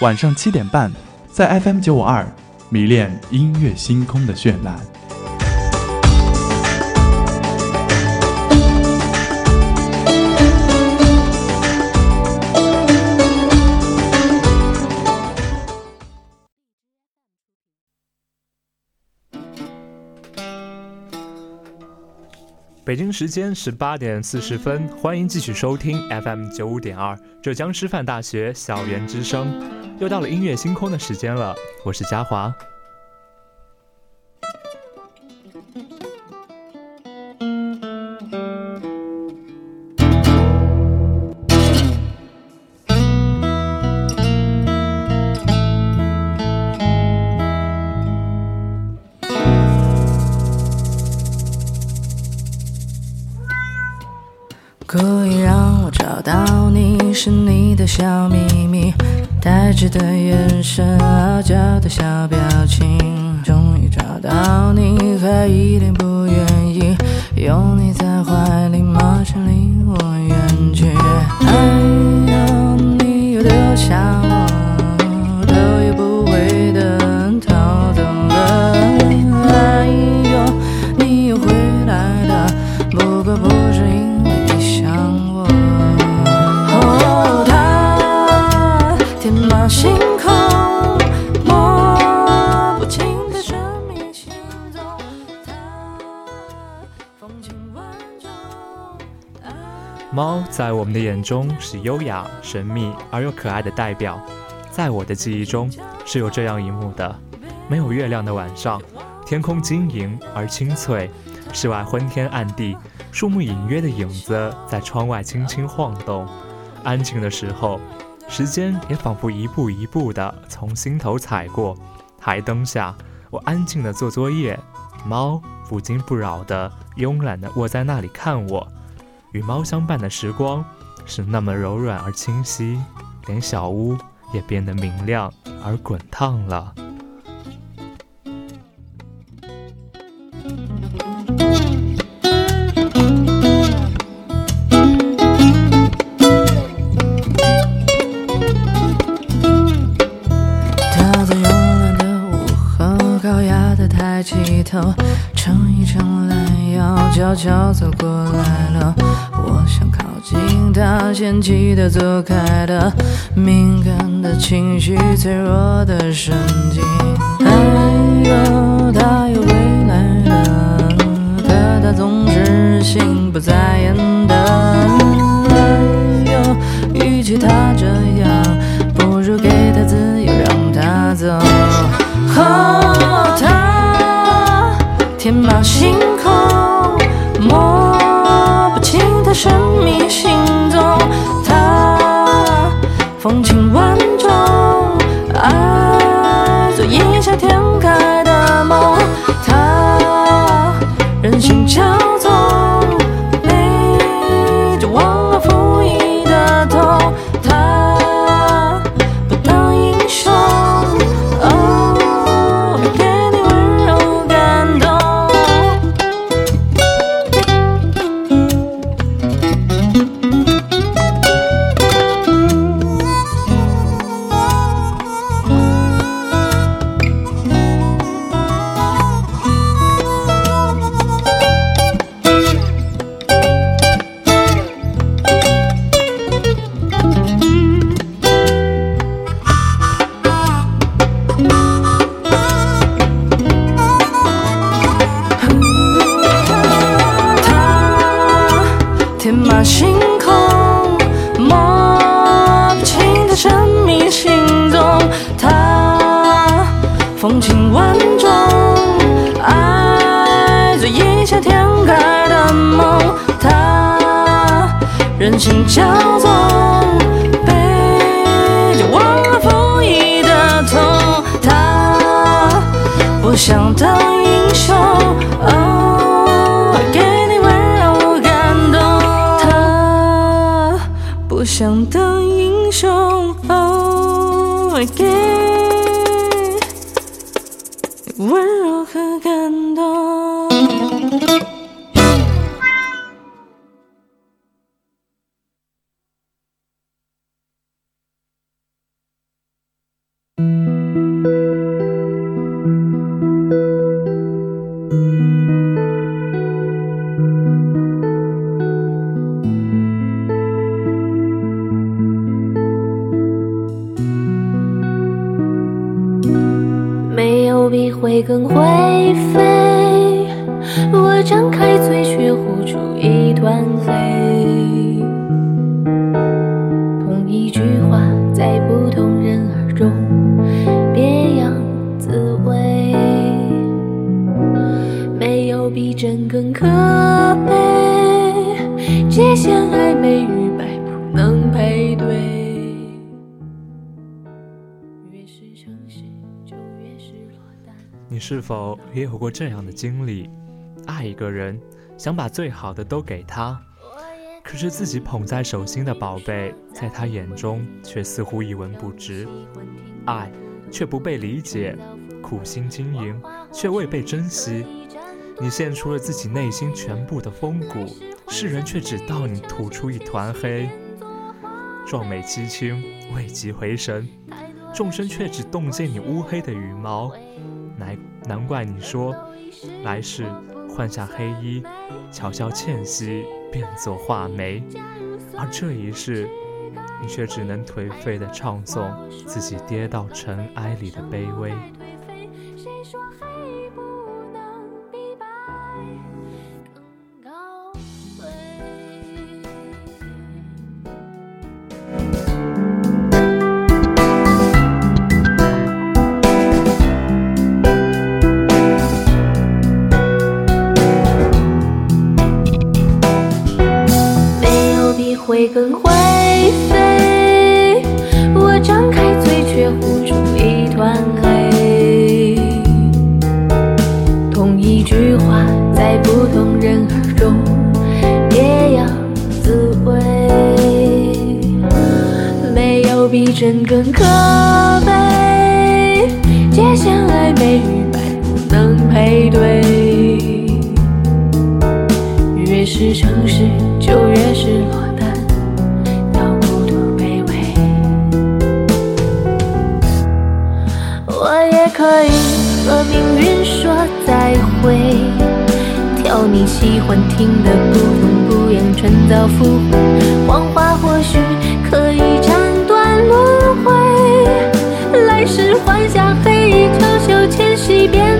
晚上七点半，在 FM 九五二，迷恋音乐星空的绚烂。北京时间十八点四十分，欢迎继续收听 FM 九五点二浙江师范大学校园之声，又到了音乐星空的时间了，我是嘉华。们的眼中是优雅、神秘而又可爱的代表。在我的记忆中，是有这样一幕的：没有月亮的晚上，天空晶莹而清脆，室外昏天暗地，树木隐约的影子在窗外轻轻晃动。安静的时候，时间也仿佛一步一步地从心头踩过。台灯下，我安静地做作业，猫不惊不扰地慵懒地卧在那里看我。与猫相伴的时光是那么柔软而清晰，连小屋也变得明亮而滚烫了。去脆弱的生是否也有过这样的经历？爱一个人，想把最好的都给他，可是自己捧在手心的宝贝，在他眼中却似乎一文不值。爱却不被理解，苦心经营却未被珍惜。你献出了自己内心全部的风骨，世人却只道你吐出一团黑。壮美凄清，未及回神，众生却只洞见你乌黑的羽毛。难难怪你说，来世换下黑衣，巧笑倩兮，变作画眉；而这一世，你却只能颓废地唱诵自己跌到尘埃里的卑微。更会可以和命运说再会，挑你喜欢听的不痛不痒，趁早复活。谎话或许可以斩断轮回，来世换下黑衣，长袖纤细变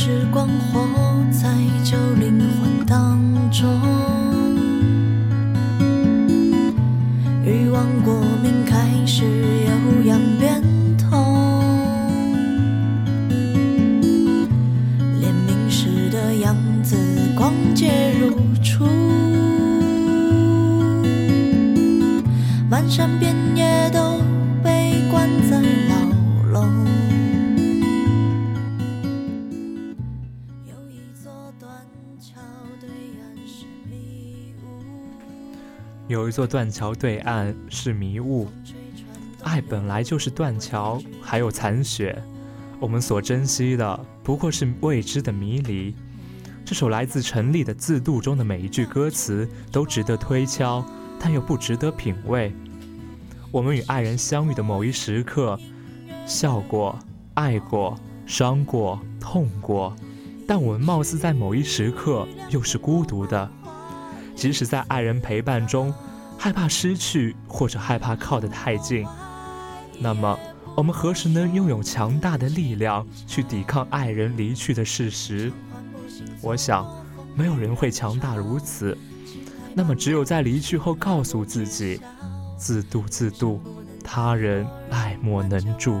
时光活在旧灵魂当中，欲望过敏开始有样变通，连明时的样子光洁如初，漫山遍有一座断桥对岸是迷雾，爱本来就是断桥，还有残雪。我们所珍惜的不过是未知的迷离。这首来自陈粒的《自渡》中的每一句歌词都值得推敲，但又不值得品味。我们与爱人相遇的某一时刻，笑过、爱过、伤过、痛过，但我们貌似在某一时刻又是孤独的。即使在爱人陪伴中，害怕失去或者害怕靠得太近，那么我们何时能拥有强大的力量去抵抗爱人离去的事实？我想，没有人会强大如此。那么，只有在离去后告诉自己：自渡，自渡，他人爱莫能助。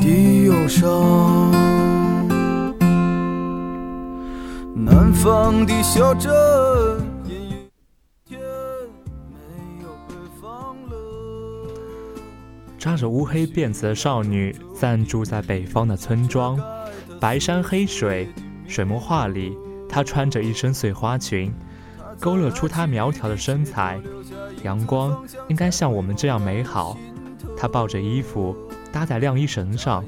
的忧伤。南方的小镇，阴雨天没有北方冷。扎着乌黑辫子的少女暂住在北方的村庄，白山黑水，水墨画里，她穿着一身碎花裙，勾勒出她苗条的身材。阳光应该像我们这样美好。她抱着衣服搭在晾衣绳上，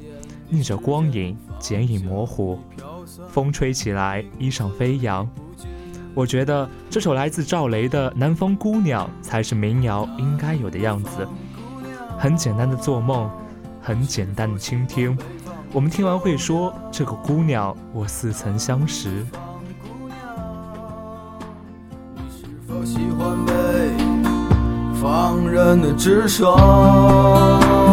逆着光影，剪影模糊。风吹起来，衣裳飞扬。我觉得这首来自赵雷的《南方姑娘》才是民谣应该有的样子。很简单的做梦，很简单的倾听。我们听完会说：“这个姑娘，我似曾相识。”喜欢被放任的直爽？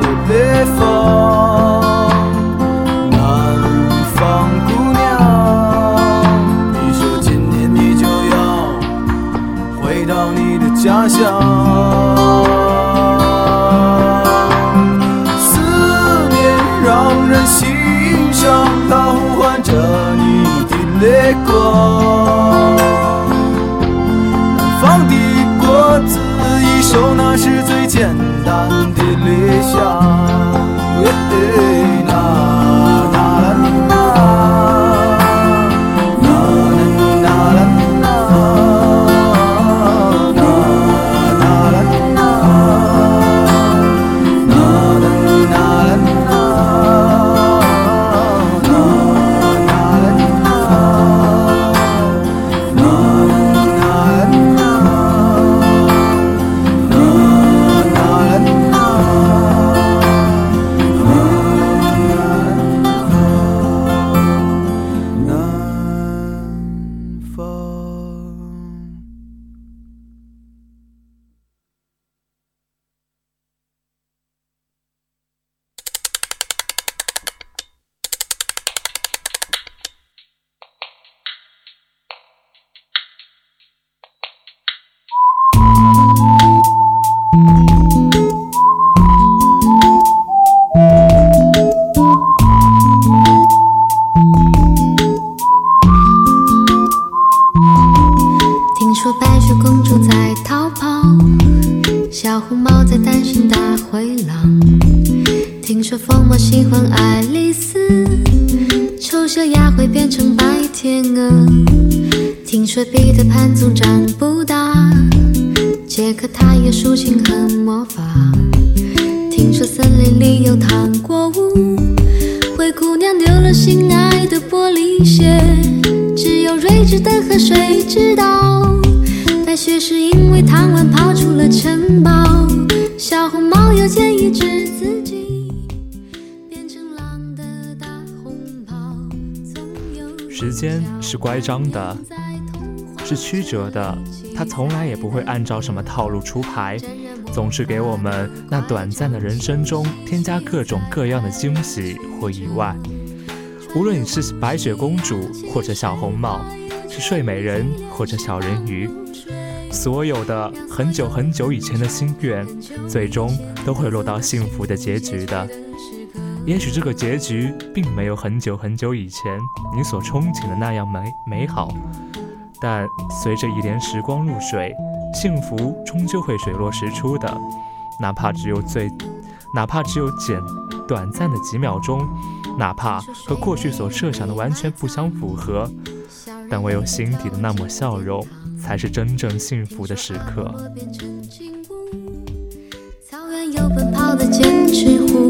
成白天鹅。听说彼得潘总长不大，杰克他有竖琴和魔法。听说森林里有糖果屋，灰姑娘丢了心爱的玻璃鞋，只有睿智的河水知道。白雪是因为贪玩跑出了城堡，小红帽又建议治间是乖张的，是曲折的，它从来也不会按照什么套路出牌。总是给我们那短暂的人生中添加各种各样的惊喜或意外。无论你是白雪公主或者小红帽，是睡美人或者小人鱼，所有的很久很久以前的心愿，最终都会落到幸福的结局的。也许这个结局并没有很久很久以前你所憧憬的那样美美好，但随着一帘时光入水。幸福终究会水落石出的，哪怕只有最，哪怕只有简短暂的几秒钟，哪怕和过去所设想的完全不相符合，但唯有心底的那抹笑容，才是真正幸福的时刻。草原有奔跑的剑齿虎，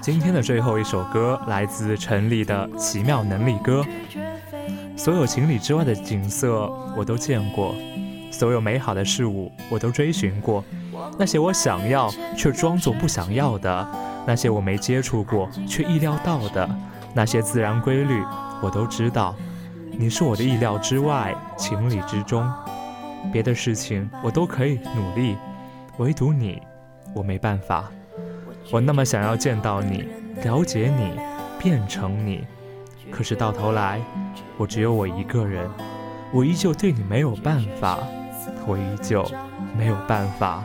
今天的最后一首歌来自陈粒的《奇妙能力歌》。所有情理之外的景色我都见过，所有美好的事物我都追寻过。那些我想要却装作不想要的，那些我没接触过却意料到的，那些自然规律我都知道。你是我的意料之外，情理之中。别的事情我都可以努力，唯独你。我没办法。我那么想要见到你，了解你，变成你，可是到头来，我只有我一个人，我依旧对你没有办法，我依旧没有办法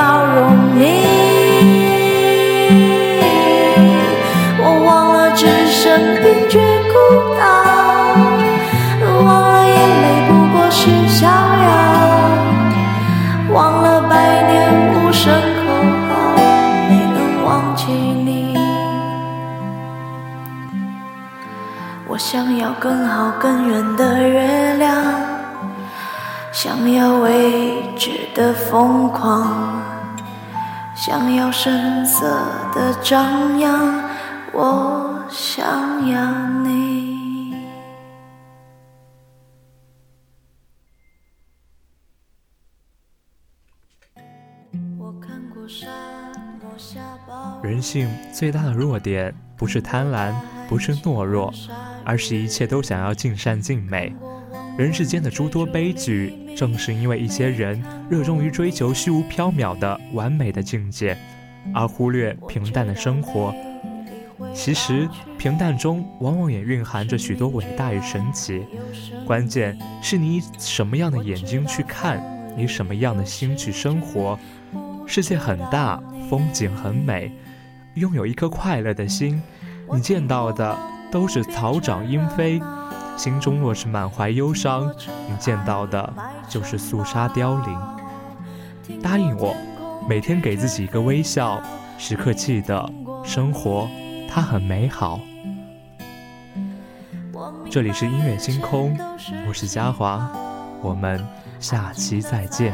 包容你。我忘了置身冰绝孤岛，忘了眼泪不过是逍遥，忘了百年无声口号，没能忘记你。我想要更好更圆的月亮。想要未知的疯狂。想要声色的张扬，我想要你。人性最大的弱点，不是贪婪，不是懦弱。而是一切都想要尽善尽美，人世间的诸多悲剧，正是因为一些人热衷于追求虚无缥缈的完美的境界，而忽略平淡的生活。其实，平淡中往往也蕴含着许多伟大与神奇。关键是你以什么样的眼睛去看，以什么样的心去生活。世界很大，风景很美，拥有一颗快乐的心，你见到的。都是草长莺飞，心中若是满怀忧伤，你见到的就是肃杀凋零。答应我，每天给自己一个微笑，时刻记得生活它很美好。这里是音乐星空，我是嘉华，我们下期再见。